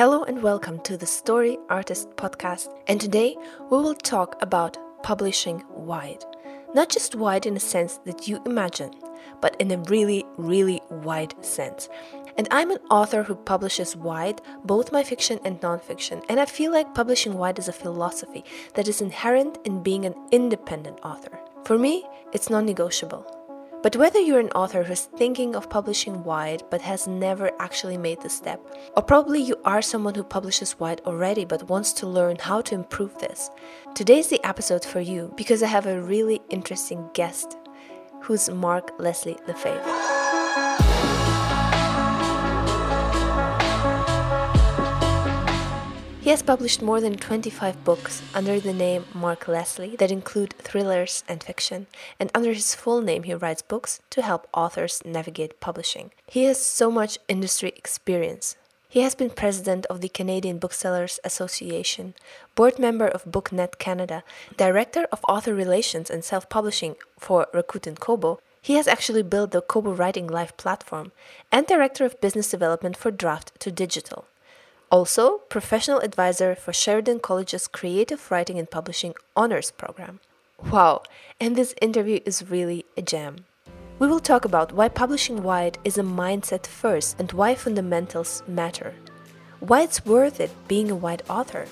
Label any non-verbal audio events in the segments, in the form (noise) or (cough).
Hello and welcome to the Story Artist Podcast. And today we will talk about publishing wide. Not just wide in a sense that you imagine, but in a really, really wide sense. And I'm an author who publishes wide, both my fiction and nonfiction, and I feel like publishing wide is a philosophy that is inherent in being an independent author. For me, it's non negotiable. But whether you're an author who's thinking of publishing wide but has never actually made the step, or probably you are someone who publishes wide already but wants to learn how to improve this, today's the episode for you because I have a really interesting guest who's Mark Leslie Lefebvre. He has published more than 25 books under the name Mark Leslie that include thrillers and fiction, and under his full name he writes books to help authors navigate publishing. He has so much industry experience. He has been president of the Canadian Booksellers Association, board member of BookNet Canada, director of author relations and self-publishing for Rakuten Kobo, he has actually built the Kobo Writing Life platform and director of business development for Draft2Digital. Also, professional advisor for Sheridan College's Creative Writing and Publishing Honors Program. Wow, and this interview is really a gem. We will talk about why publishing wide is a mindset first and why fundamentals matter. Why it's worth it being a wide author.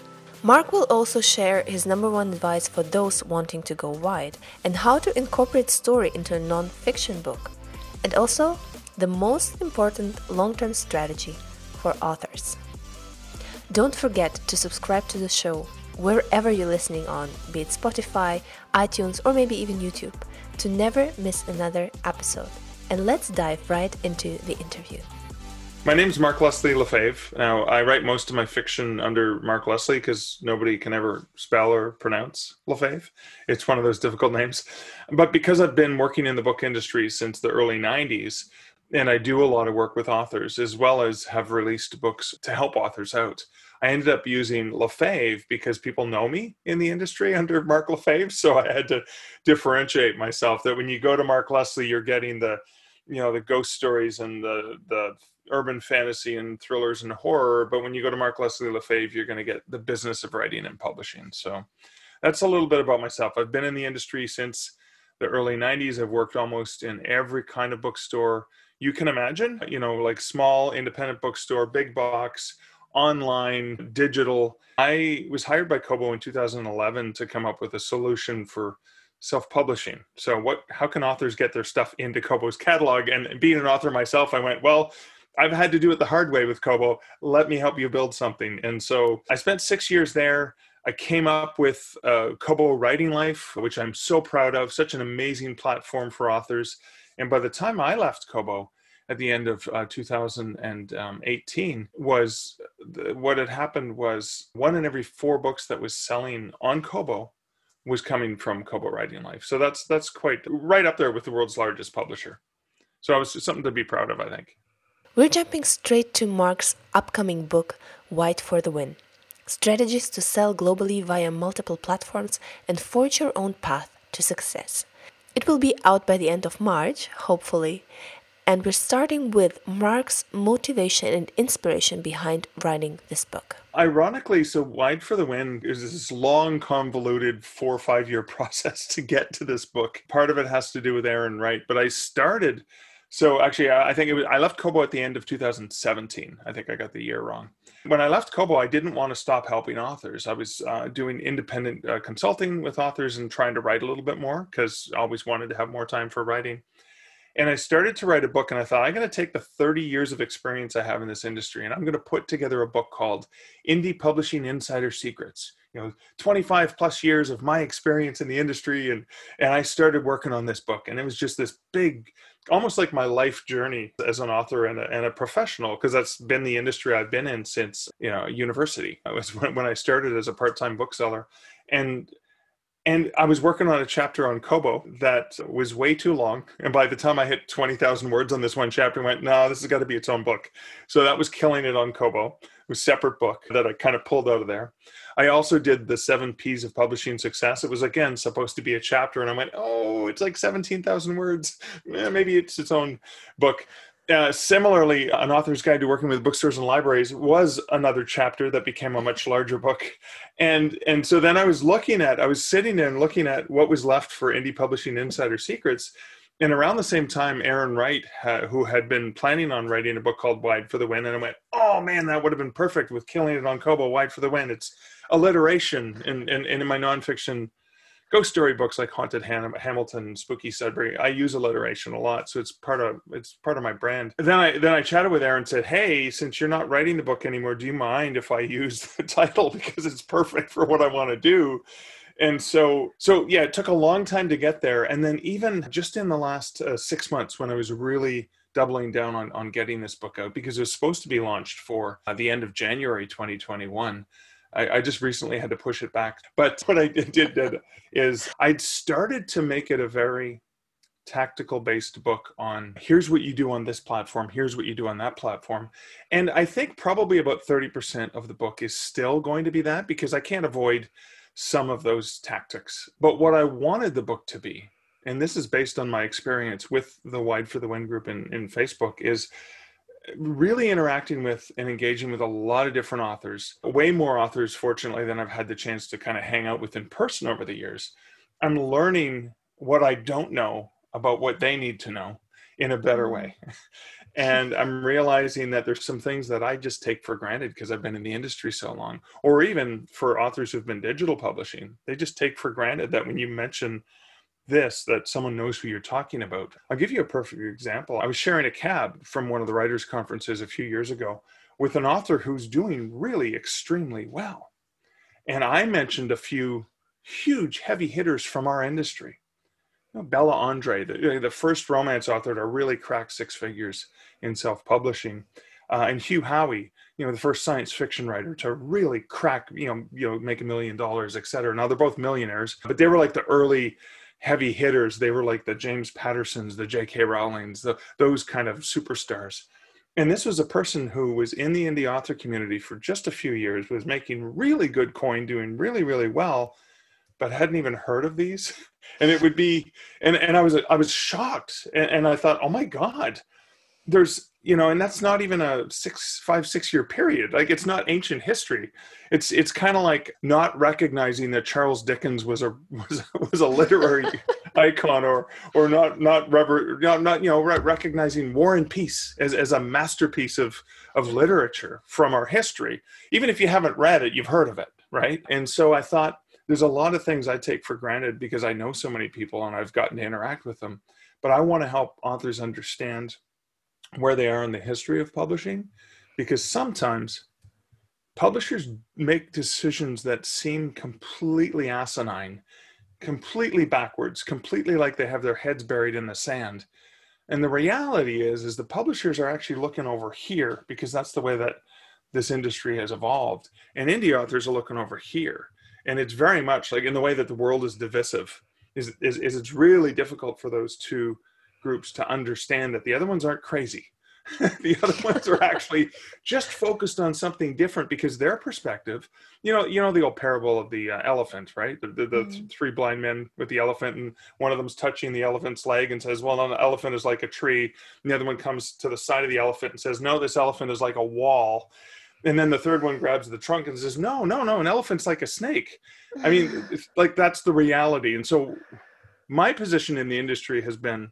Mark will also share his number one advice for those wanting to go wide and how to incorporate story into a non fiction book. And also, the most important long term strategy for authors. Don't forget to subscribe to the show wherever you're listening on, be it Spotify, iTunes, or maybe even YouTube, to never miss another episode. And let's dive right into the interview. My name is Mark Leslie Lefebvre. Now, I write most of my fiction under Mark Leslie because nobody can ever spell or pronounce Lefebvre. It's one of those difficult names. But because I've been working in the book industry since the early 90s, and I do a lot of work with authors as well as have released books to help authors out. I ended up using Lefebvre because people know me in the industry (laughs) under Mark Lefebvre. So I had to differentiate myself that when you go to Mark Leslie, you're getting the, you know, the ghost stories and the, the urban fantasy and thrillers and horror. But when you go to Mark Leslie Lefebvre, you're going to get the business of writing and publishing. So that's a little bit about myself. I've been in the industry since the early 90s. I've worked almost in every kind of bookstore you can imagine, you know, like small independent bookstore, big box, online, digital. I was hired by Kobo in 2011 to come up with a solution for self-publishing. So what how can authors get their stuff into Kobo's catalog and being an author myself I went, well, I've had to do it the hard way with Kobo. Let me help you build something. And so I spent 6 years there. I came up with uh, Kobo Writing Life, which I'm so proud of, such an amazing platform for authors. And by the time I left Kobo at the end of uh, 2018, was the, what had happened was one in every four books that was selling on Kobo was coming from Kobo Writing Life. So that's that's quite right up there with the world's largest publisher. So it was something to be proud of, I think. We're jumping straight to Mark's upcoming book, Wide for the Win Strategies to Sell Globally via Multiple Platforms and Forge Your Own Path to Success. It will be out by the end of March, hopefully, and we're starting with Mark's motivation and inspiration behind writing this book. Ironically, so Wide for the Win is this long, convoluted four or five year (laughs) process to get to this book. Part of it has to do with Erin Wright, but I started. So actually, I think it was, I left Kobo at the end of 2017. I think I got the year wrong. When I left Kobo, I didn't want to stop helping authors. I was uh, doing independent uh, consulting with authors and trying to write a little bit more because I always wanted to have more time for writing. And I started to write a book, and I thought, I'm going to take the 30 years of experience I have in this industry, and I'm going to put together a book called Indie Publishing Insider Secrets. You know, 25 plus years of my experience in the industry, and and I started working on this book, and it was just this big, almost like my life journey as an author and a, and a professional, because that's been the industry I've been in since you know university. I was (laughs) when, I started as a part-time bookseller, and and I was working on a chapter on Kobo that was way too long. And by the time I hit 20,000 words on this one chapter, I went, no, this has got to be its own book. So that was killing it on Kobo. It was a separate book that I kind of pulled out of there. I also did the seven P's of publishing success. It was, again, supposed to be a chapter. And I went, oh, it's like 17,000 words. Eh, maybe it's its own book. uh, similarly, An Author's Guide to Working with Bookstores and Libraries was another chapter that became a much larger book. And, and so then I was looking at, I was sitting there and looking at what was left for Indie Publishing Insider Secrets. And around the same time, Erin Wright, uh, who had been planning on writing a book called Wide for the Win, and I went, oh man, that would have been perfect with Killing It on Kobo, Wide for the Win. It's alliteration. And, and in my nonfiction ghost story books like Haunted Ham- Hamilton, Spooky Sudbury, I use alliteration a lot, so it's part of it's part of my brand. And then I then I chatted with Erin and said, "Hey, since you're not writing the book anymore, do you mind if I use the (laughs) title because it's perfect for what I want to do?" And so so yeah, it took a long time to get there, and then even just in the last uh, six months when I was really doubling down on, on getting this book out because it was supposed to be launched for uh, the end of January 2021. I, I, just recently had to push it back. (laughs) But what I did, did is I'd started to make it a very tactical based book on here's what you do on this platform, here's what you do on that platform. And I think probably about 30% of the book is still going to be that because I can't avoid some of those tactics. But what I wanted the book to be, and this is based on my experience with the Wide for the Win group in, in Facebook, is really interacting with and engaging with a lot of different authors, way more authors, fortunately, than I've had the chance to kind of hang out with in person over the years. I'm learning what I don't know about what they need to know in a better mm. way. (laughs) and I'm realizing that there's some things that I just take for granted because I've been in the industry so long, or even for authors who've been digital publishing, they just take for granted that when you mention this that someone knows who you're talking about. I'll give you a perfect example. I was sharing a cab from one of the writers' conferences a few years ago with an author who's doing really extremely well. And I mentioned a few huge heavy hitters from our industry. You know, Bella Andre, the, the first romance author to really crack six figures in self publishing, uh, and Hugh Howey, you know, the first science fiction writer to really crack, you know, you know, make a million dollars, et cetera. Now they're both millionaires, but they were like the early heavy hitters. They were like the James Pattersons, the J.K. Rowlings, the, those kind of superstars. And this was a person who was in the indie author community for just a few years, was making really good coin, doing really, really well, but hadn't even heard of these. (laughs) And it would be, and, and I was I was shocked, and, and I thought, oh my god, there's you know and that's not even a six five six year period. Like it's not ancient history. It's it's kind of like not recognizing that charles dickens was a (laughs) was, was a literary (laughs) icon or or not not rubber not, not you know recognizing war and peace as, as a masterpiece of of literature from our history. Even if you haven't read it you've heard of it right? And so i thought there's a lot of things i take for granted because i know so many people and i've gotten to interact with them but i want to help authors understand where they are in the history of publishing because sometimes publishers make decisions that seem completely asinine, completely backwards, completely like they have their heads buried in the sand. And the reality is is the publishers are actually looking over here because that's the way that this industry has evolved. And indie authors are looking over here. And it's very much like in the way that the world is divisive, is, is, is it's really difficult for those two groups to understand that the other ones aren't crazy. (laughs) the other ones are actually just focused on something different because their perspective, you know, you know the old parable of the uh, elephant, right? The, the, the mm-hmm. three blind men with the elephant, and one of them's touching the elephant's leg and says, "Well, no, the elephant is like a tree." And the other one comes to the side of the elephant and says, "No, this elephant is like a wall." And then the third one grabs the trunk and says, "No, no, no, an elephant's like a snake." I mean, (sighs) like that's the reality. And so, my position in the industry has been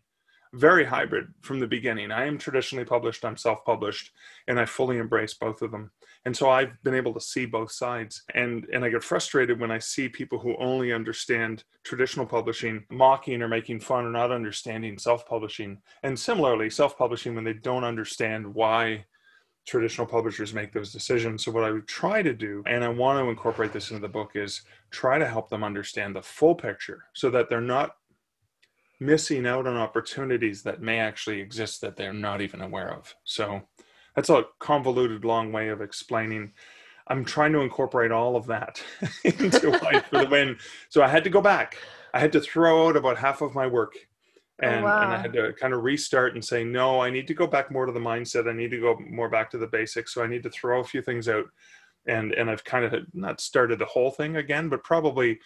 very hybrid from the beginning. I am traditionally published, I'm self published, and I fully embrace both of them. And so I've been able to see both sides. And, and I get frustrated when I see people who only understand traditional publishing mocking or making fun or not understanding self publishing. And similarly, self publishing when they don't understand why traditional publishers make those decisions. So, what I would try to do, and I want to incorporate this into the book, is try to help them understand the full picture so that they're not missing out on opportunities that may actually exist that they're not even aware of. So that's a convoluted, long way of explaining. I'm trying to incorporate all of that (laughs) into Wide for the Win. So I had to go back. I had to throw out about half of my work. Oh, and, oh, wow. and I had to kind of restart and say, no, I need to go back more to the mindset. I need to go more back to the basics. So I need to throw a few things out. And, and I've kind of not started the whole thing again, but probably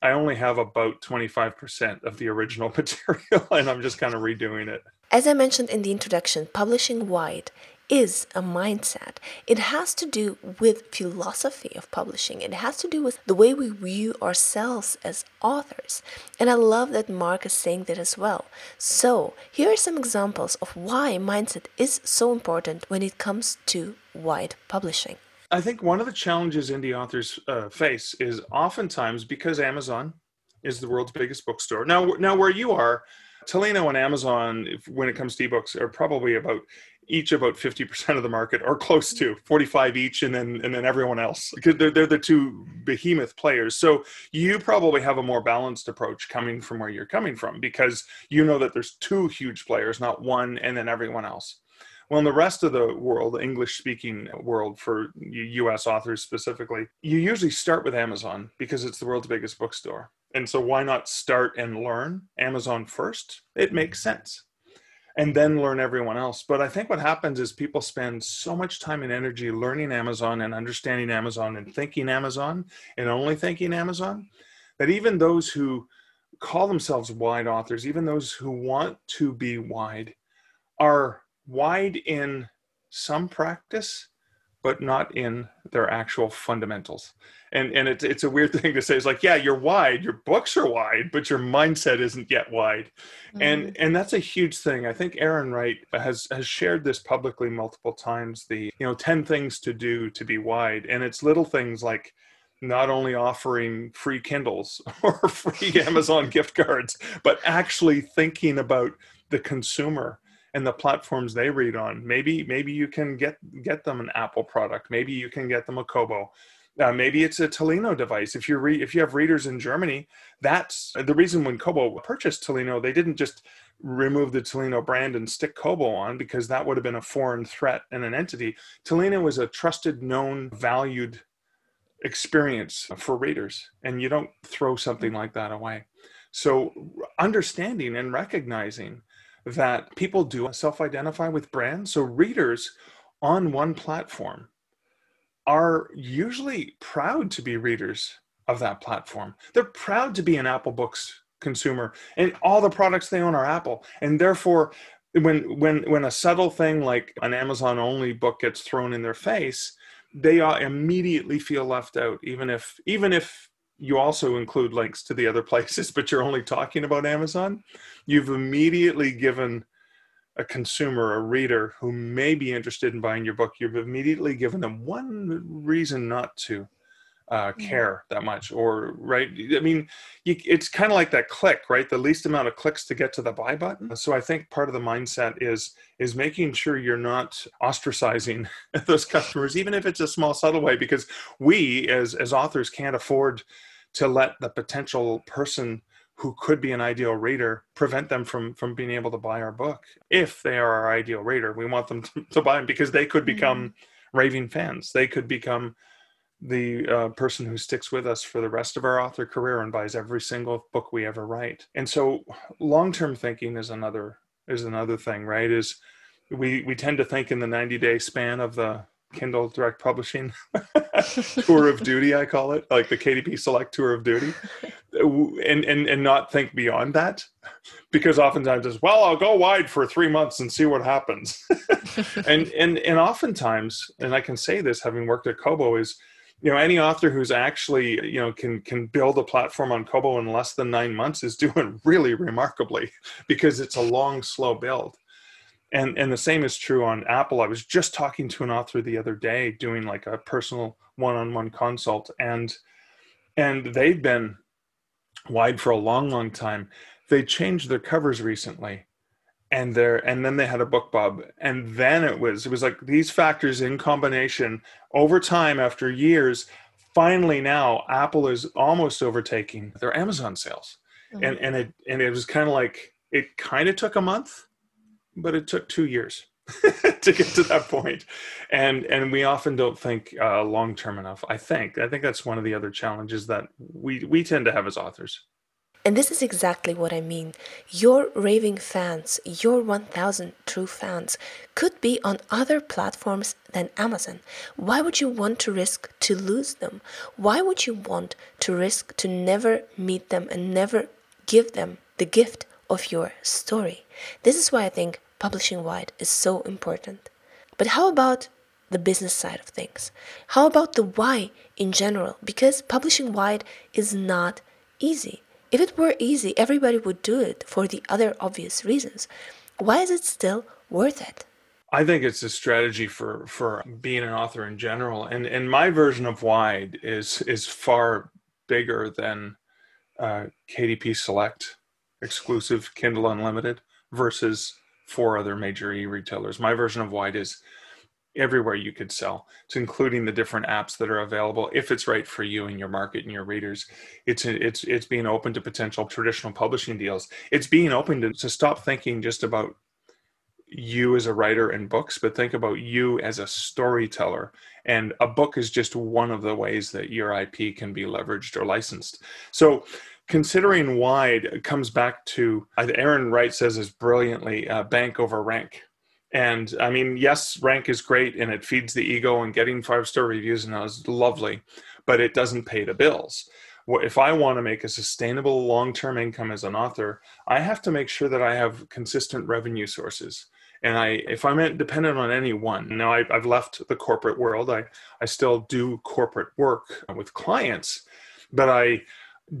I only have about 25% of the original (laughs) material and I'm just kind of redoing it. As I mentioned in the introduction, publishing wide is a mindset. It has to do with philosophy of publishing. It has to do with the way we view ourselves as authors. And I love that Mark is saying that as well. So, here are some examples of why mindset is so important when it comes to wide publishing. I think one of the challenges indie authors uh, face is oftentimes because Amazon is the world's biggest bookstore. Now, now where you are, Tolino and Amazon, if, when it comes to ebooks, are probably about each about 50% of the market or close to 45 each and then and then everyone else because they're, they're the two behemoth players. So you probably have a more balanced approach coming from where you're coming from because you know that there's two huge players not one and then everyone else well, in the rest of the world, the English speaking world for US authors specifically, you usually start with Amazon because it's the world's biggest bookstore. And so why not start and learn Amazon first? It makes mm-hmm. sense. And then learn everyone else. But I think what happens is people spend so much time and energy learning Amazon and understanding Amazon and thinking Amazon and only thinking Amazon that even those who call themselves wide authors, even those who want to be wide, are wide in some practice, but not in their actual fundamentals. And and it's it's a weird (laughs) thing to say. It's like, yeah, you're wide, your books are wide, but your mindset isn't yet wide. Mm-hmm. And and that's a huge thing. I think Erin Wright has has shared this publicly multiple times. The you know ten things to do to be wide, and it's little things like not only offering free Kindles (laughs) or free (laughs) Amazon gift cards, but actually thinking about the consumer and the platforms they read on. Maybe maybe you can get get them an Apple product. Maybe you can get them a Kobo. Uh, maybe it's a Tolino device. If you re- if you have readers in Germany, that's the reason when Kobo purchased Tolino, they didn't just remove the Tolino brand and stick Kobo on because that would have been a foreign threat and an entity. Tolino was a trusted, known, valued experience for readers, and you don't throw something like that away. So understanding and recognizing that people do self identify with brands. So readers on one platform are usually proud to be readers of that platform. They're proud to be an Apple Books consumer and all the products they own are Apple. And therefore, when when when a subtle thing like an Amazon only book gets thrown in their face, they uh, immediately feel left out, even if even if you also include links to the other places, (laughs) but you're only talking about Amazon, you've immediately given a consumer, a reader who may be interested in buying your book, you've immediately given them one reason not to uh, care that much or right i mean you, it's kind of like that click right? The least amount of clicks to get to the buy button. So i think part of the mindset is is making sure you're not ostracizing (laughs) those customers even if it's a small subtle way because we as as authors can't afford to let the potential person who could be an ideal reader prevent them from from being able to buy our book if they are our ideal reader. We want them to, (laughs) to buy them because they could become mm-hmm. raving fans. They could become the uh, person who sticks with us for the rest of our author career and buys every single book we ever write. And so long-term thinking is another is another thing right? Is we we tend to think in the 90 day span of the Kindle Direct Publishing (laughs) tour of duty, I call it, like the KDP Select tour of duty, and and and not think beyond that, because oftentimes it's well, I'll go wide for three months and see what happens, (laughs) and and and oftentimes, and I can say this having worked at Kobo is, you know, any author who's actually you know can can build a platform on Kobo in less than nine months is (laughs) doing really remarkably, because it's a long, slow build. And and the same is true on apple. I was just talking to an author the other day doing like a personal one-on-one consult and and they've been wide for a long long time. They changed their covers recently and there and then they had a BookBub and then it was it was like these factors in combination over time after years finally now apple is almost overtaking their amazon sales. Mm-hmm. and and it and it was kind of like it kind of took a month but it took two years (laughs) to get to that point. And and we often don't think uh, long term enough i think. I think that's one of the other challenges that we we tend to have as authors And this is exactly what I mean. Your raving fans, your 1000 true fans, could be on other platforms than Amazon. Why would you want to risk to lose them? Why would you want to risk to never meet them and never give them the gift of your story? This is why I think publishing wide is so important. But how about the business side of things? How about the why in general? Because publishing wide is not easy. If it were easy, everybody would do it for the other obvious reasons. Why is it still worth it? I think it's a strategy for for being an author in general, and and my version of wide is is far bigger than uh, KDP Select exclusive Kindle Unlimited versus four other major e-retailers. My version of wide is everywhere you could sell. It's including the different apps that are available if it's right for you and your market and your readers. It's it's it's being open to potential traditional publishing deals. It's being open to, to stop thinking just about you as a writer and books, but think about you as a storyteller. And a book is just one of the ways that your IP can be leveraged or licensed. So considering wide comes back to Erin Wright says this brilliantly uh, bank over rank and I mean, yes, rank is great and it feeds the ego and getting five star reviews and that is lovely, but it doesn't pay the bills. If I want to make a sustainable long term income as an author, I have to make sure that I have consistent revenue sources. And I, if I'm dependent on any one, now I, I've left the corporate world. I, I still do corporate work with clients, but I,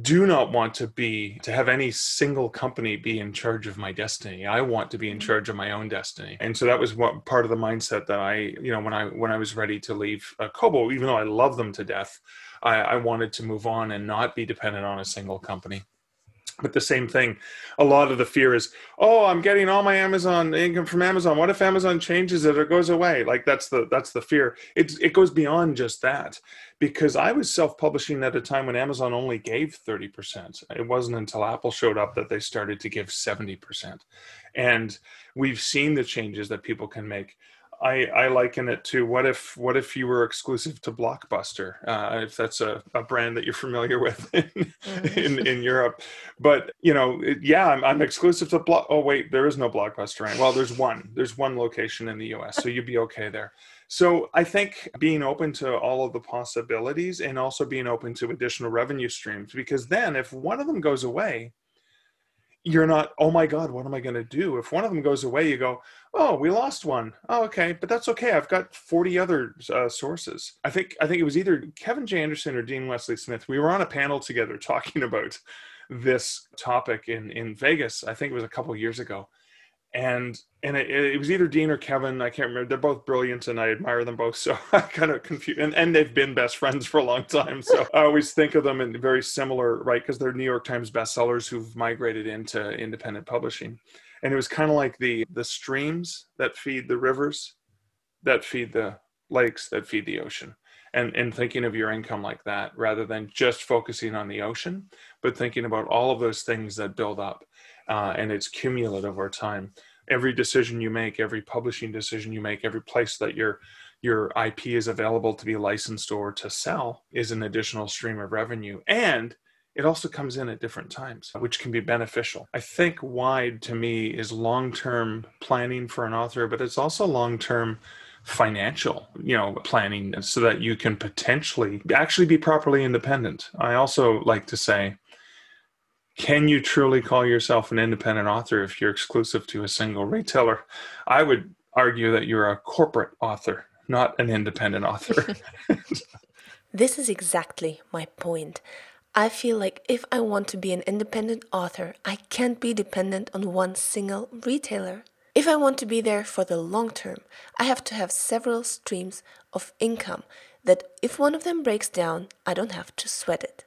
do not want to be to have any single company be in charge of my destiny. I want to be in mm-hmm. charge of my own destiny. And so that was what part of the mindset that i you know when i when i was ready to leave uh, kobo even though i love them to death I, I wanted to move on and not be dependent on a single company but the same thing. A lot of the fear is oh i'm getting all my amazon income from amazon. What if amazon changes it or goes away? Like that's the that's the fear. It, it goes beyond just that. Because i was self-publishing at a time when amazon only gave 30% it wasn't until apple showed up that they started to give 70% and we've seen the changes that people can make I, I liken it to what if what if you were exclusive to Blockbuster, uh, if that's a, a brand that you're familiar with (laughs) in, mm-hmm. in, in, Europe. But you know, it, yeah, I'm, I'm exclusive to Block. Oh wait, there is no Blockbuster. Right? Well, there's one. There's one location in the U.S., so you'd be okay there. So I think being open to all of the possibilities and also being open to additional revenue streams, because then if one of them goes away, you're not oh my god what am i going to do? If one of them goes away you go oh we lost one. Oh, okay but that's okay i've got 40 other uh, sources. I think i think it was either kevin j. Anderson or dean wesley smith we were on a panel together (laughs) talking about this topic in in vegas i think it was a couple years ago and and it, it, was either Dean or Kevin. I can't remember. They're both brilliant, and I admire them both. (laughs) So I kind of confused, and, and they've been best friends for a long time. So (laughs) I always think of them in very similar, right? Because they're New York Times bestsellers who've migrated into independent publishing, and it was kind of like the the streams that feed the rivers, that feed the lakes, that feed the ocean. And, and thinking of your income like that rather than just focusing on the ocean, but thinking about all of those things that build up uh, and it's cumulative over time. Every decision you make, every publishing decision you make, every place that your your IP is available to be licensed or to sell is an additional stream of revenue. And it also comes in at different times, which can be beneficial. I think wide to me is long term planning for an author, but it's also long term financial you know planning so that you can potentially actually be properly independent i also like to say can you truly call yourself an independent author if you're exclusive to a single retailer? I would argue that you're a corporate author, not an independent author. (laughs) this is exactly my point. I feel like if I want to be an independent author, I can't be dependent on one single retailer. If I want to be there for the long term, I have to have several streams of income that if one of them breaks down, I don't have to sweat it.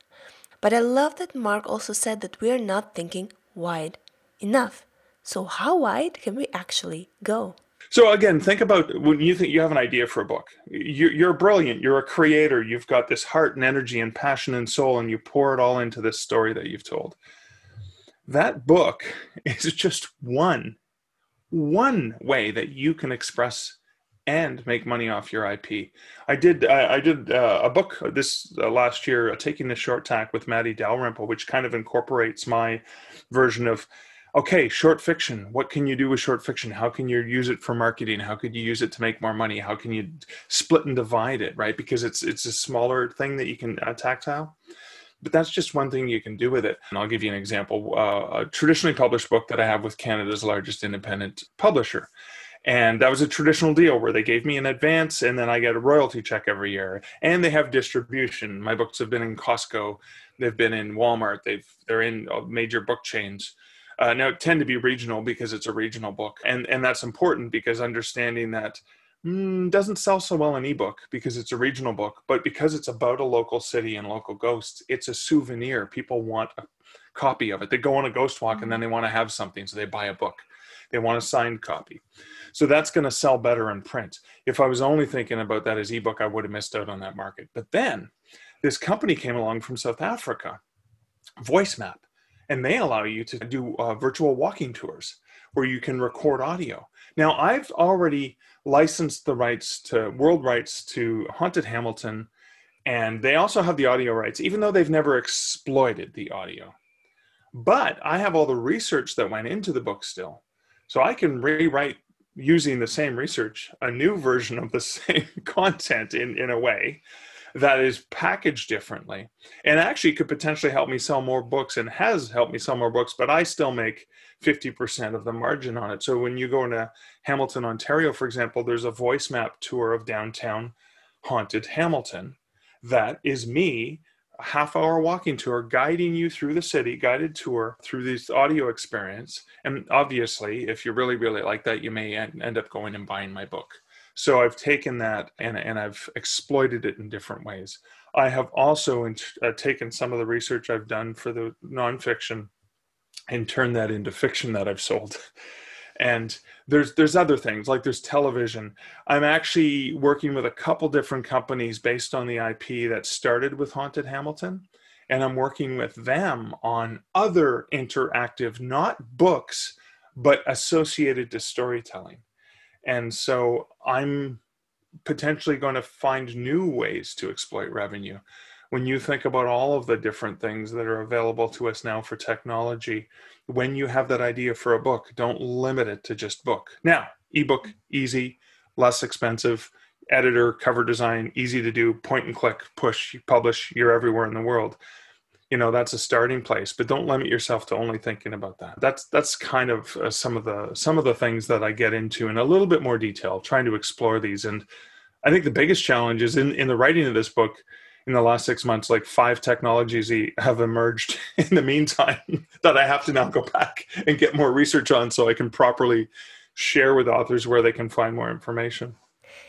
But I love that Mark also said that we are not thinking wide enough. So, how wide can we actually go? So again, think about when you think you have an idea for a book. You're, brilliant. You're a creator. You've got this heart and energy and passion and soul, and you pour it all into this story that you've told. That book (laughs) is just one, one way that you can express and make money off your IP. I did I, I did uh, a book this uh, last year, uh, taking the short tack with Matty Dalrymple, which kind of incorporates my version of okay, short fiction. What can you do with short fiction? How can you use it for marketing? How could you use it to make more money? How can you split and divide it, right? Because it's it's a smaller thing that you can uh, tactile. But that's just one thing you can do with it. And I'll give you an example. Uh, a traditionally published book that I have with Canada's largest independent publisher. And that was a traditional deal where they gave me an advance and then I get a royalty check every year. And they have distribution. My books have been in Costco, they've been in Walmart, they've they're in uh, major book chains. Uh, now tend to be regional because it's a regional book, and and that's important because understanding that mm, doesn't sell so well in ebook because it's a regional book, but because it's about a local city and local ghosts, it's a souvenir. People want a copy of it. They go on a ghost walk and then they want to have something, so they buy a book. They want a signed copy. So that's going to sell better in print. If I was only thinking about that as ebook, I would have missed out on that market. But then this company came along from South Africa, VoiceMap, and they allow you to do uh, virtual walking tours where you can record audio. Now, I've already licensed the rights to world rights to Haunted Hamilton, and they also have the audio rights, even though they've never exploited the audio. But I have all the research that went into the book still. So I can rewrite using the same research a new version of the (laughs) same content in, in a way that is packaged differently. And actually could potentially help me sell more books and has helped me sell more books but i still make 50% of the margin on it. So when you go into hamilton ontario for example there's a VoiceMap tour of downtown haunted hamilton that is me half hour walking tour guiding you through the city guided tour through this audio experience and obviously if you really really like that you may end up going and buying my book so I've taken that and, and I've exploited it in different ways. I have also in, uh, taken some of the research I've done for the nonfiction and turned that into fiction that I've sold. (laughs) and there's there's other things like there's television. I'm actually working with a couple different companies based on the IP that started with Haunted Hamilton, and I'm working with them on other interactive, not books, but associated to storytelling. And so I'm potentially going to find new ways to exploit revenue. When you think about all of the different things that are available to us now for technology, when you have that idea for a book, don't limit it to just book. Now, ebook, easy, less expensive, editor, cover design, easy to do, point and click, push, publish, you're everywhere in the world. You know that's a starting place but don't limit yourself to only thinking about that. That's that's kind of uh, some of the some of the things that i get into in a little bit more detail trying to explore these. And i think the biggest challenge is in in the writing of this book in the last six months like five technologies have emerged (laughs) in the meantime (laughs) that i have to now go back and get more research on so i can properly share with authors where they can find more information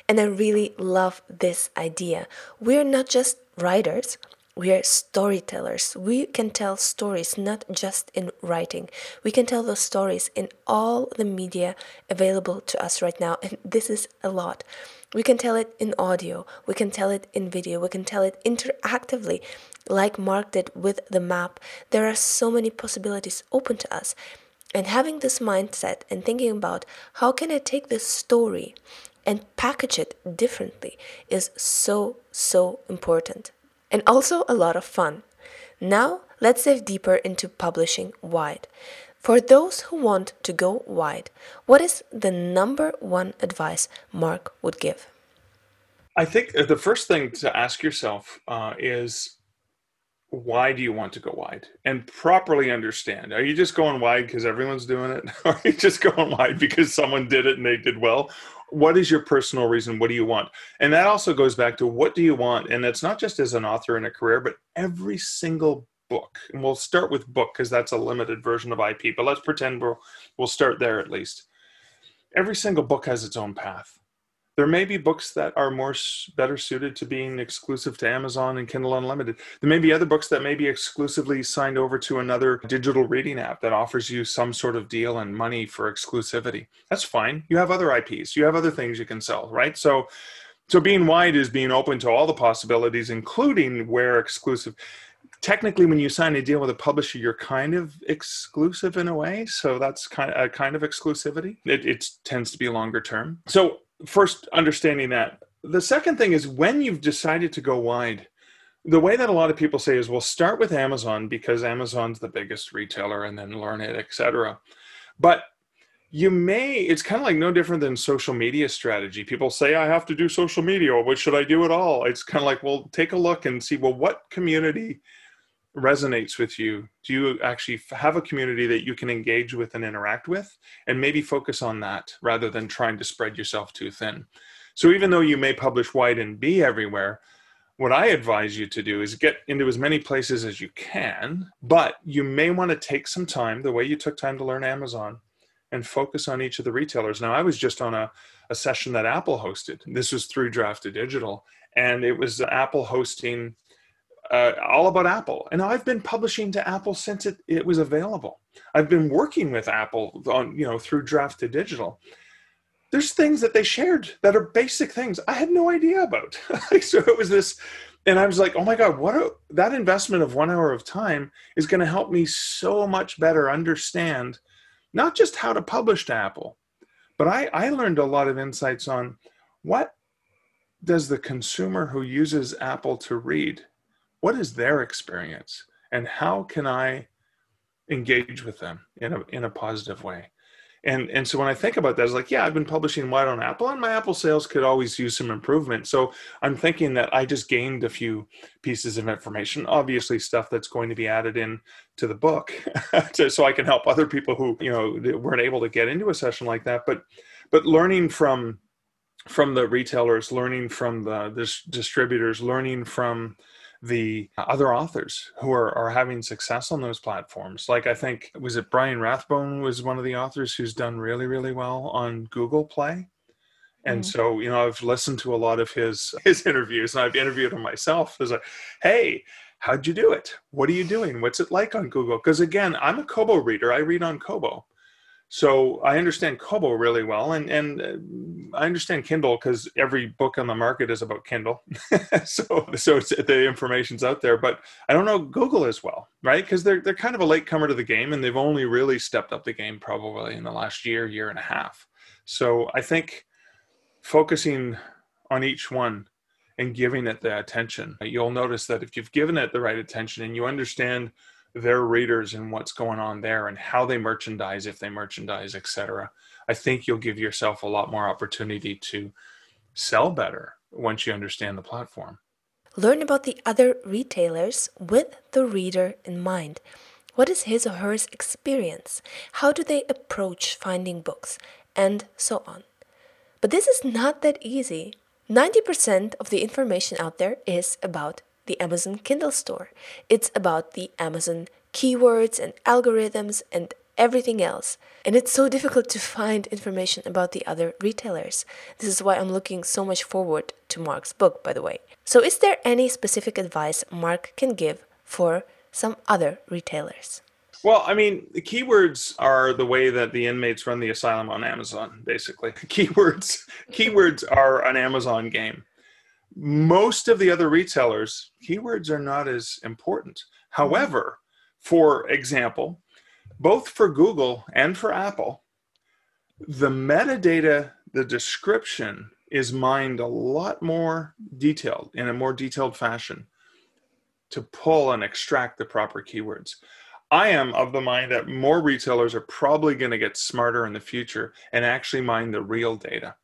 and i really love this idea we're not just writers we are storytellers. We can tell stories not just in writing. We can tell those stories in all the media available to us right now, and this is a lot. We can tell it in audio, we can tell it in video, we can tell it interactively, like Mark did with the map. There are so many possibilities open to us. And having this mindset and thinking about how can I take this story and package it differently is so, so important and also a lot of fun. Now, let's dive deeper into publishing wide. For those who want to go wide, what is the number one advice Mark would give? I think the first thing to ask yourself uh, is why do you want to go wide? And properly understand are you just going wide because everyone's doing it? Or (laughs) are you just going wide because someone did it and they did well? What is your personal reason? What do you want? And that also goes back to what do you want? And it's not just as an author in a career but every single book and we'll start with book because that's a limited version of ip but let's pretend we'll, we'll start there at least every single book has its own path there may be books that are more better suited to being exclusive to Amazon and Kindle Unlimited. There may be other books that may be exclusively signed over to another digital reading app that offers you some sort of deal and money for exclusivity. That's fine. You have other IPs. You have other things you can sell, right? So so being wide is being open to all the possibilities including where exclusive technically when you sign a deal with a publisher you're kind of exclusive in a way so that's kind of a kind of exclusivity it, it tends to be longer term so first understanding that. The second thing is when you've decided to go wide, the way that a lot of people say is we'll start with Amazon because Amazon's the biggest retailer and then learn it, etc. But you may it's kind of like no different than social media strategy. People say i have to do social media or what should i do at all? It's kind of like well take a look and see well what community resonates with you. Do you actually have a community that you can engage with and interact with? And maybe focus on that rather than trying to spread yourself too thin. So even though you may publish wide and be everywhere what i advise you to do is get into as many places as you can but you may want to take some time the way you took time to learn amazon and focus on each of the retailers now i was just on a, a session that apple hosted this was through Draft2Digital and it was apple hosting uh, all about Apple. And I've been publishing to Apple since it, it was available. I've been working with Apple on, you know, through Draft2Digital. There's things that they shared that are basic things I had no idea about. (laughs) so it was this, and I was like, oh my God, what a, that investment of one hour of time is going to help me so much better understand not just how to publish to Apple, but I, I learned a lot of insights on what does the consumer who uses Apple to read what is their experience and how can I engage with them in a, in a positive way? And, and so when I think about that, it's like, yeah, I've been publishing wide on Apple and my Apple sales could always use some improvement. So I'm thinking that I just gained a few pieces of information, obviously stuff that's going to be added in to the book (laughs) to, so I can help other people who, you know, weren't able to get into a session like that. But, but learning from, from the retailers, learning from the, the distributors, learning from the other authors who are, are having success on those platforms. Like I think was it Brian Rathbone was one of the authors who's done really really well on Google Play. And mm so, you know, I've listened to a lot of his (laughs) his interviews and I've interviewed him myself. It's like, hey, how'd you do it? What are you doing? What's it like on Google? Because again, I'm a Kobo reader. I read on Kobo. So I understand Kobo really well, and and uh, I understand Kindle because every book on the market is about Kindle. (laughs) so so the information's out there, but I don't know Google as well, right? Because they're they're kind of a late comer to the game, and they've only really stepped up the game probably in the last year, year and a half. So I think focusing on each one and giving it the attention, you'll notice that if you've given it the right attention and you understand their readers and what's going on there and how they merchandise if they merchandise etc i think you'll give yourself a lot more opportunity to sell better once you understand the platform. Learn about the other retailers with the reader in mind. What is his or her experience? How do they approach finding books? And so on. But this is not that easy. 90% of the information out there is about the Amazon Kindle store. It's about the Amazon keywords and algorithms and everything else. And it's so difficult to find information about the other retailers. This is why I'm looking so much forward to Mark's book, by the way. So, is there any specific advice Mark can give for some other retailers? Well, I mean, the keywords are the way that the inmates run the asylum on Amazon, basically. (laughs) Keywords keywords are an Amazon game most of the other retailers, keywords are not as important. However, for example, both for Google and for Apple, the metadata, the description is mined a lot more detailed in a more detailed fashion to pull and extract the proper keywords. I am of the mind that more retailers are probably going to get smarter in the future and actually mine the real data,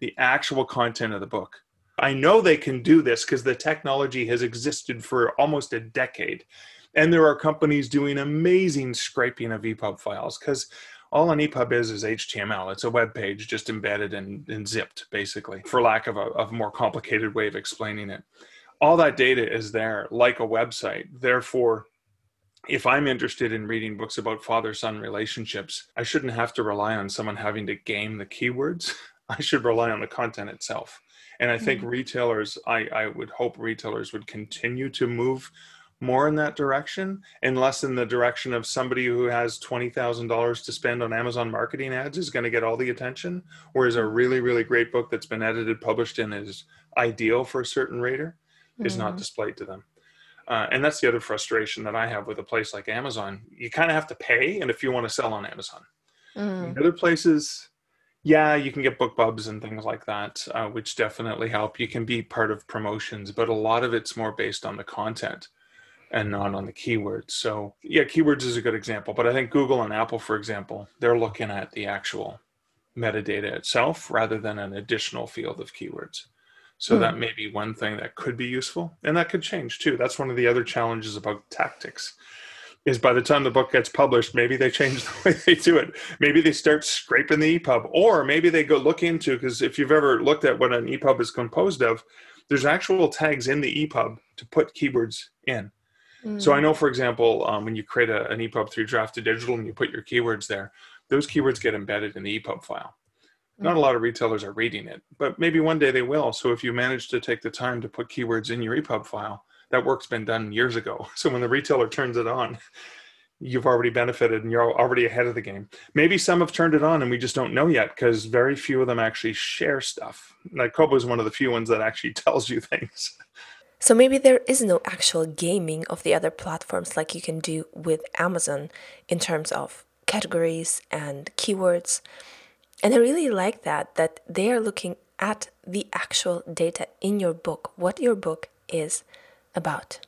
the actual content of the book I know they can do this because the technology has existed for almost a decade. And there are companies doing amazing scraping of EPUB files because all an EPUB is is HTML. It's a web page just embedded and, and zipped, basically, for lack of a, of more complicated way of explaining it. All that data is there, like a website. Therefore, if I'm interested in reading books about father son relationships, I shouldn't have to rely on someone having to game the keywords. (laughs) I should rely on the content itself. And I think mm-hmm. retailers, I, I would hope retailers would continue to move more in that direction and less in the direction of somebody who has $20,000 to spend on Amazon marketing ads is going to get all the attention. Whereas a really, really great book that's been edited, published, and is ideal for a certain reader mm-hmm. is not mm-hmm. displayed to them. Uh, and that's the other frustration that I have with a place like Amazon. You kind of have to pay, and if you want to sell on Amazon, mm. other places, yeah, you can get BookBubs and things like that, uh, which definitely help. You can be part of promotions, but a lot of it's more based on the content and not on the keywords. So, yeah, keywords is a good example, but I think Google and Apple, for example, they're looking at the actual metadata itself rather than an additional field of keywords. So mm. that may be one thing that could be useful, and that could change too. That's one of the other challenges about tactics. Is by the time the book gets published, maybe they change (laughs) the way they do it. Maybe they start scraping the EPUB, or maybe they go look into because if you've ever looked at what an EPUB is composed of, there's actual tags in the EPUB to put keywords in. Mm. So I know, for example, um, when you create a, an EPUB through Draft2Digital and you put your keywords there, those keywords get embedded in the EPUB file. Not a lot of retailers are reading it, but maybe one day they will. So if you manage to take the time to put keywords in your EPUB file, that work's been done years ago. (laughs) So when the retailer turns it on, you've already benefited and you're already ahead of the game. Maybe some have turned it on and we just don't know yet because very few of them actually share stuff. Like Kobo is one of the few ones that actually (laughs) tells you things. So maybe there is no actual gaming of the other platforms like you can do with Amazon in terms of categories and keywords. And I really like that, that they are looking at the actual data in your book, what your book is about.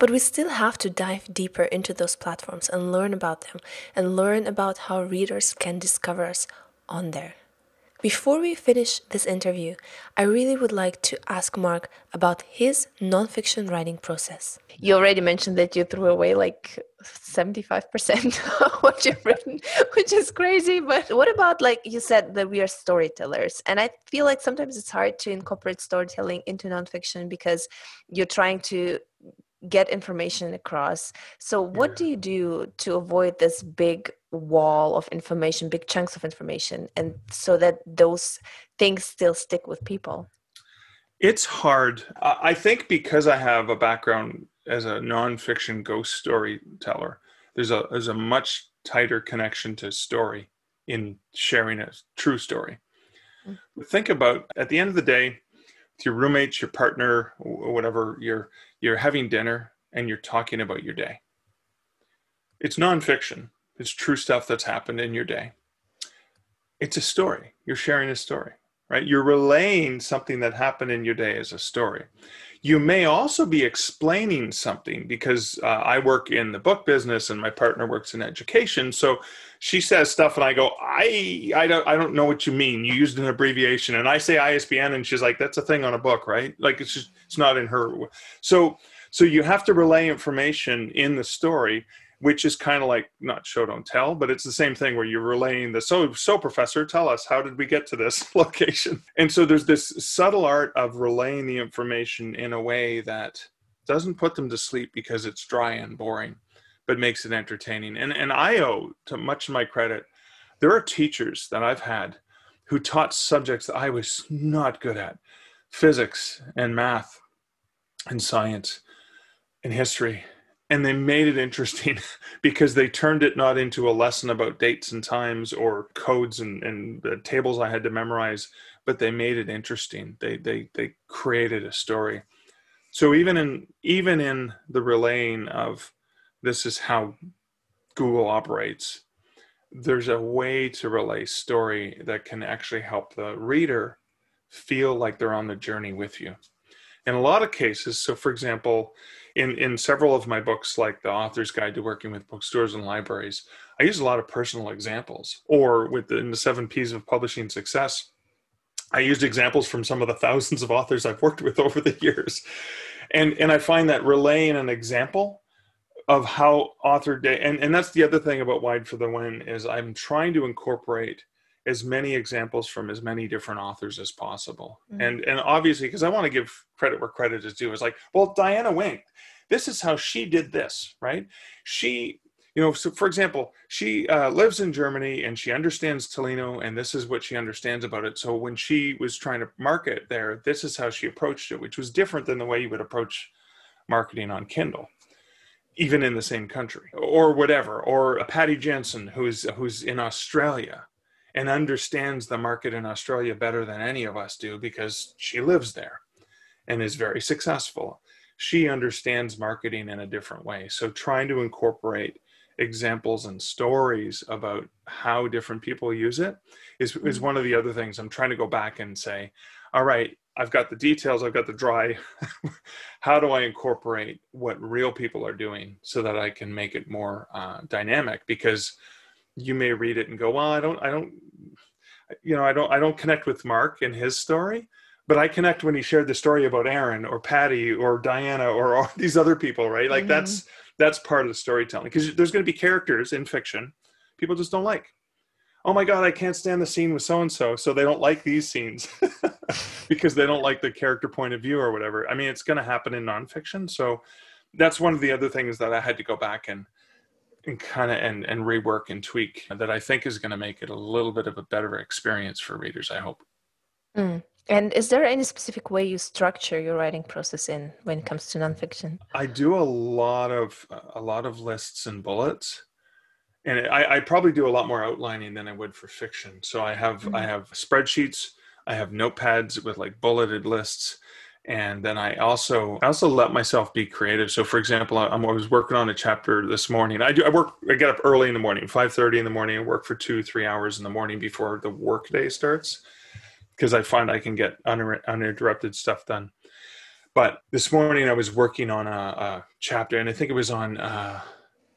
But we still have to dive deeper into those platforms and learn about them and learn about how readers can discover us on there. Before we finish this interview, I really would like to ask Mark about his nonfiction writing process. You already mentioned that you threw away like 75% (laughs) of what you've written, which is crazy. But what about, like you said, that we are storytellers? And I feel like sometimes it's hard to incorporate storytelling into nonfiction because you're trying to get information across. So, what do you do to avoid this big wall of information, big chunks of information, and so that those things still stick with people? It's hard. I think because I have a background as a nonfiction ghost storyteller, there's a there's a much tighter connection to story in sharing a true story. Mm-hmm. Think about at the end of the day, with your roommates, your partner, whatever, you're you're having dinner and you're talking about your day. It's nonfiction. It's true stuff that's happened in your day. It's a story. You're sharing a story, right? You're relaying something that happened in your day as a story. You may also be explaining something because uh, I work in the book business and my partner works in education. So she says stuff and I go, I, I don't, I don't know what you mean. You used an abbreviation and I say ISBN and she's like, that's a thing on a book, right? Like it's just, it's not in her. So, so you have to relay information in the story which is kind of like not show don't tell but it's the same thing where you're relaying the so so professor tell us how did we get to this (laughs) location? And so there's this subtle art of relaying the information in a way that doesn't put them to sleep because it's dry and boring but makes it entertaining. And and i owe to much of my credit there are teachers that i've had who taught subjects that i was not good at physics and math and science and history and they made it interesting (laughs) because they turned it not into a lesson about dates and times or codes and, and the tables I had to memorize, but they made it interesting. They they they created a story. So even in even in the relaying of this is how Google operates, there's a way to relay story that can actually help the reader feel like they're on the journey with you. In a lot of cases, so for example, in in several of my books like the author's guide to working with bookstores and libraries i use a lot of personal examples or within the, seven p's of publishing success i used examples from some of the (laughs) thousands of authors i've worked with (laughs) over the years. And and i find that relaying an example of how author day and, and that's the other thing about wide for the win is i'm trying to incorporate as many examples from as many different authors as possible. Mm-hmm. And and obviously, because I want to give credit where credit is due, is like, well, Diana Wink, this is how she did this, right? She, you know, so for example, she uh, lives in Germany and she understands Tolino, and this is what she understands about it. So when she was trying to market there, this is how she approached it, which was different than the way you would approach marketing on Kindle even in the same country or whatever or a Patty Jenssen who's who's in australia and understands the market in Australia better than any of us do because she lives there and is very successful. She understands marketing in a different way. So, trying to incorporate examples and stories about how different people use it is, is mm-hmm. one of the other things i'm trying to go back and say all right i've got the details i've got the dry (laughs) how do i incorporate what real people are doing so that i can make it more uh, dynamic because you may read it and go well i don't i don't you know i don't i don't connect with mark and his story but I connect when he shared the story about Erin or Patty or Diana or all (laughs) these other people, right? Like mm-hmm. that's that's part of the storytelling because there's going to be characters in fiction people just don't like. Oh my god, I can't stand the scene with so and so, so they don't like these scenes (laughs) because they don't like the character point of view or whatever. I mean, it's going to happen in nonfiction, so that's one of the other things that I had to go back and and kind of and and rework and tweak that I think is going to make it a little bit of a better experience for readers. I hope. Mm. And is there any specific way you structure your writing process in when it comes to nonfiction? I do a lot of a lot of lists and bullets, and I, I probably do a lot more outlining than I would for fiction. So I have mm-hmm. I have spreadsheets, I have notepads with like bulleted lists, and then I also I also let myself be creative. So for example, I, I was working on a chapter this morning. I do I work I get up early in the morning, five thirty in the morning, and work for two three hours in the morning before the workday starts because I find I can get uninterrupted stuff done. But this morning I was working on a, a chapter, and I think it was on uh,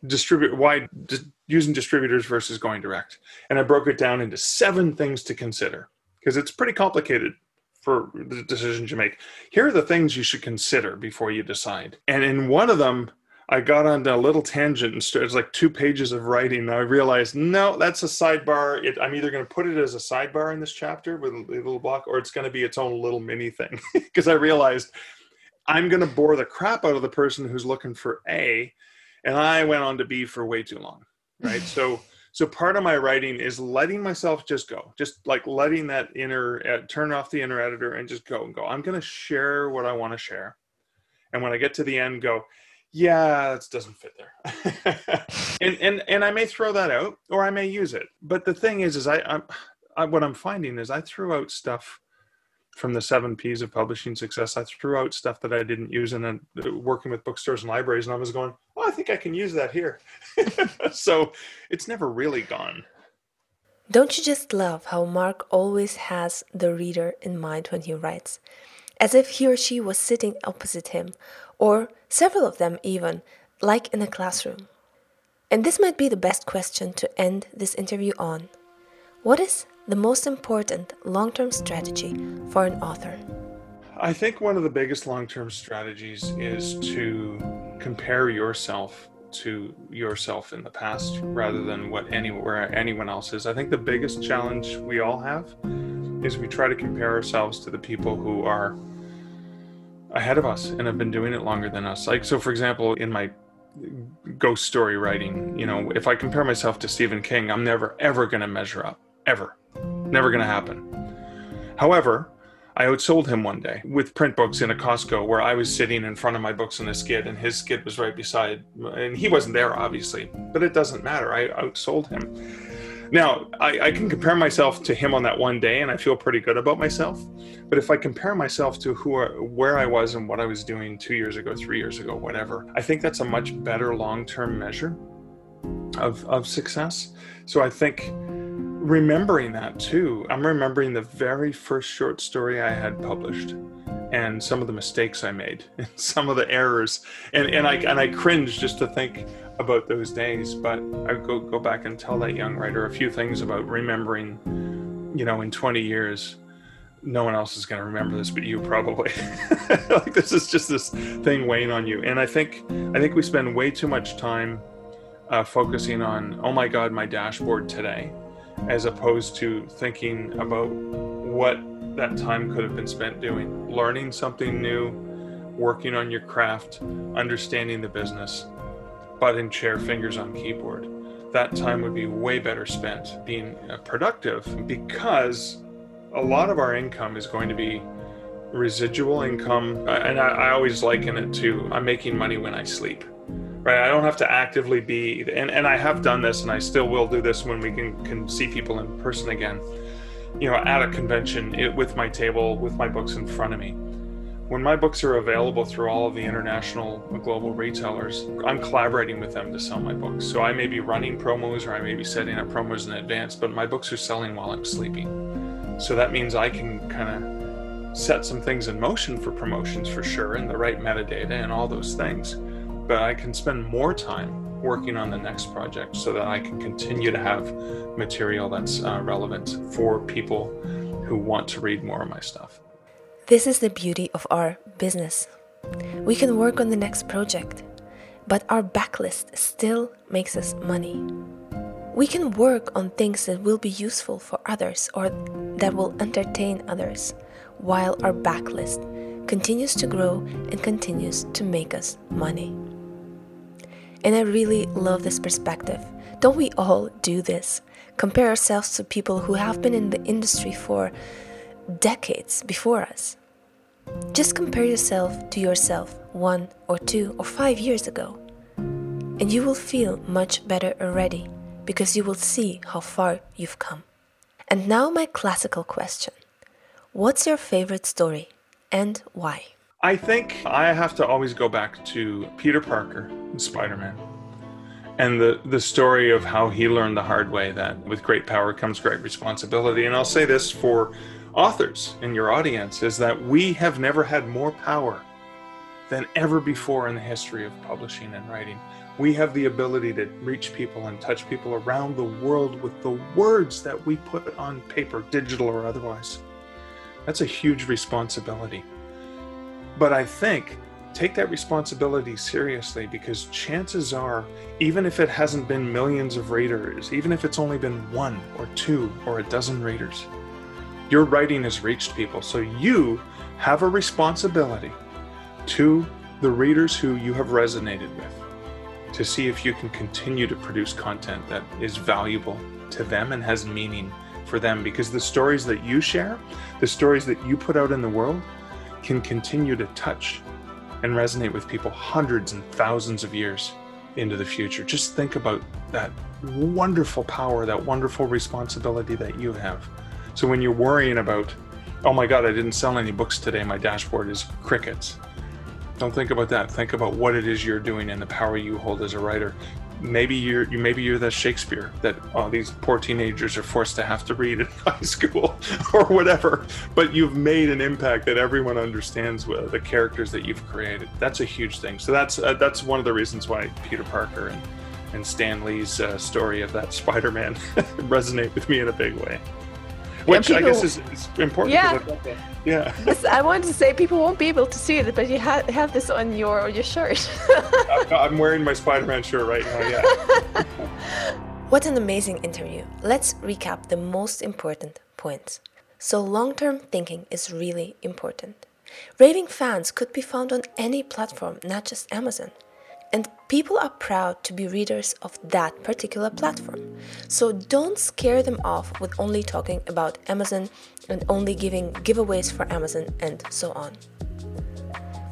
distribute why di- using distributors versus going direct, and I broke it down into seven things to consider because it's pretty complicated for the decisions you make. Here are the things you should consider before you decide, and in one of them I got on a little tangent and started, it was like two pages of writing. And I realized, no, that's a sidebar. It, I'm either going to put it as a sidebar in this chapter with a little block, or it's going to be its own little mini thing. (laughs) Because I realized I'm going to bore the crap out of the person who's looking for A, and I went on to B for way too long. Right. so, so part of my writing is letting myself just go, just like letting that inner, uh, turn off the inner editor and just go and go. I'm going to share what I want to share. And when I get to the end, go, yeah, that doesn't fit there. (laughs) and, and, and I may throw that out or I may use it. But the thing is, is I, I'm, I, what I'm finding is I threw out stuff from the seven P's of publishing success. I threw out stuff that I didn't use then uh, working with bookstores and libraries. And I was going, I think I can use that here. (laughs) so it's never really gone. Don't you just love how Mark always has the reader in mind when he writes? As if he or she was sitting opposite him, or several of them even, like in a classroom. And this might be the best question to end this interview on. What is the most important long term strategy for an author? I think one of the biggest long term strategies is to compare yourself to yourself in the past rather than what anywhere anyone else is. I think the biggest challenge we all have is we try to compare ourselves to the people who are ahead of us and have been doing it longer than us. Like, so for example, in my ghost story writing, you know, if I compare myself to Stephen King, I'm never, ever going to measure up. Ever. Never going to happen. However, I outsold him one day with print books in a Costco where I was sitting in front of my books in a skid and his skid was right beside, and he wasn't there, obviously, but it doesn't matter. I outsold him. Now, I, I, can compare myself to him on that one day, and I feel pretty good about myself. But if I compare myself to who, where I was and what I was doing two years ago, three years ago, whatever, I think that's a much better long-term measure of of success. So I think remembering that too, I'm remembering the very first short story I had published and some of the mistakes I made, (laughs) and some of the errors, and and I and I cringe just to think about those days. But I go go back and tell that young writer a few things about remembering, you know, in 20 years, no one else is going to remember this but you probably. (laughs) like this is just this thing weighing on you, and I think I think we spend way too much time uh, focusing on oh my god my dashboard today, as opposed to thinking about what that time could have been spent doing learning something new, working on your craft, understanding the business, button chair, fingers on keyboard. That time would be way better spent being uh, productive because a lot of our income is going to be residual income. And I, I always liken it to I'm making money when I sleep right i don't have to actively be and, and i have done this and i still will do this when we can, can see people in person again you know, at a convention it, with my table, with my books in front of me. when my books are available through all of the international global retailers, I'm collaborating with them to sell my books. So I may be running promos or I may be setting up promos in advance, but my books are selling while I'm sleeping. So that means I can kind of set some things in motion for promotions for sure and the right metadata and all those things. But I can spend more time working on the next project so that I can continue to have material that's uh, relevant for people who want to read more of my stuff. This is the beauty of our business. We can work on the next project, but our backlist still makes us money. We can work on things that will be useful for others or that will entertain others, while our backlist continues to grow and continues to make us money. And I really love this perspective. Don't we all do this? Compare ourselves to people who have been in the industry for decades before us. Just compare yourself to yourself one or two or five years ago, and you will feel much better already because you will see how far you've come. And now, my classical question What's your favorite story and why? I think I have to always go back to Peter Parker and Spider Man and the, the story of how he learned the hard way that with great power comes great responsibility. And I'll say this for authors in your audience is that we have never had more power than ever before in the history of publishing and writing. We have the ability to reach people and touch people around the world with the words that we put on paper, digital or otherwise. That's a huge responsibility. But I think take that responsibility seriously because chances are, even if it hasn't been millions of readers, even if it's only been one or two or a dozen readers, your writing has reached people. So you have a responsibility to the readers who you have resonated with to see if you can continue to produce content that is valuable to them and has meaning for them because the stories that you share, the stories that you put out in the world, can continue to touch and resonate with people hundreds and thousands of years into the future. Just think about that wonderful power, that wonderful responsibility that you have. So when you're worrying about, oh my God, I didn't sell any books today, my dashboard is crickets. Don't think about that. Think about what it is you're doing and the power you hold as a writer. Maybe you're maybe you're the Shakespeare that oh, these poor teenagers are forced to have to read in (laughs) high school or whatever. But you've made an impact that everyone understands with the characters that you've created. That's a huge thing. So that's uh, that's one of the reasons why Peter Parker and and Stan Lee's uh, story of that Spider-Man (laughs) resonate with me in a big way which people, I guess is, is important. Yeah, yeah. (laughs) I wanted to say people won't be able to see it, but you ha- have this on your your shirt. (laughs) I'm wearing my Spider-Man shirt right now. Yeah. (laughs) what an amazing interview! Let's recap the most important points. So, long-term thinking is really important. Raving fans could be found on any platform, not just Amazon. And people are proud to be readers of that particular platform. So don't scare them off with only talking about Amazon and only giving giveaways for Amazon and so on.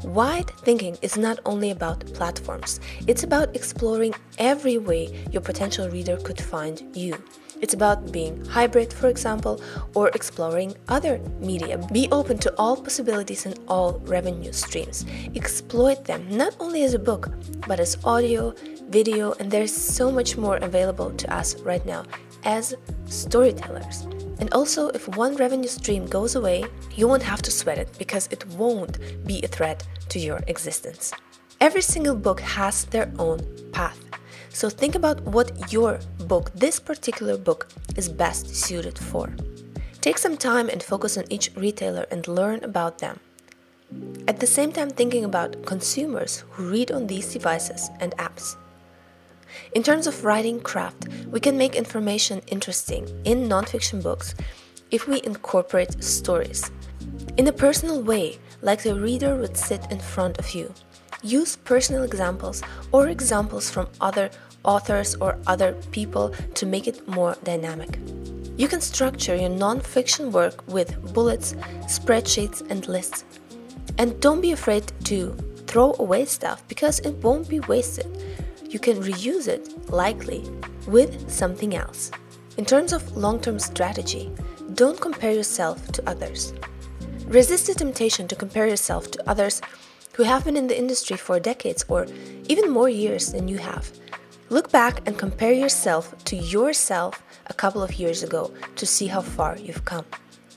Wide thinking is not only about platforms, it's about exploring every way your potential reader could find you. It's about being hybrid, for example, or exploring other media. Be open to all possibilities and all revenue streams. Exploit them not only as a book, but as audio, video, and there's so much more available to us right now as storytellers. And also, if one revenue stream goes away, you won't have to sweat it because it won't be a threat to your existence. Every single book has their own path. So think about what your book, this particular book, is best suited for. Take some time and focus on each retailer and learn about them. At the same time, thinking about consumers who read on these devices and apps. In terms of writing craft, we can make information interesting in nonfiction books if we incorporate stories. In a personal way, like the reader would sit in front of you. Use personal examples or examples from other authors or other people to make it more dynamic. You can structure your non-fiction work with bullets, spreadsheets, and lists. And don't be afraid to throw away stuff because it won't be wasted. You can reuse it, likely, with something else. In terms of long term strategy, don't compare yourself to others. Resist the temptation to compare yourself to others who have been in the industry for decades or even more years than you have. Look back and compare yourself to yourself a couple of years ago to see how far you've come.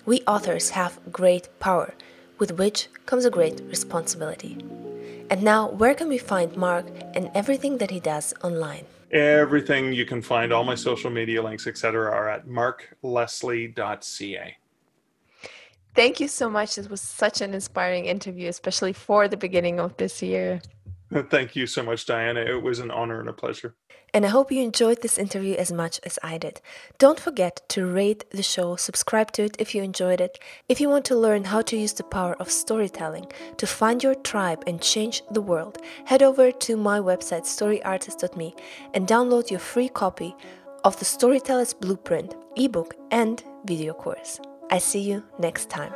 We authors have great power, with which comes a great responsibility. And now, where can we find Mark and everything that he does online? Everything you can find, all my social media links, etc., are at markleslie.ca. Thank you so much. This was such an inspiring interview, especially for the beginning of this year. (laughs) Thank you so much, Diana. It was an honor and a pleasure. And I hope you enjoyed this interview as much as I did. Don't forget to rate the show, subscribe to it if you enjoyed it. If you want to learn how to use the power of storytelling to find your tribe and change the world, head over to my website, storyartist.me, and download your free copy of the Storyteller's Blueprint ebook and video course. I see you next time.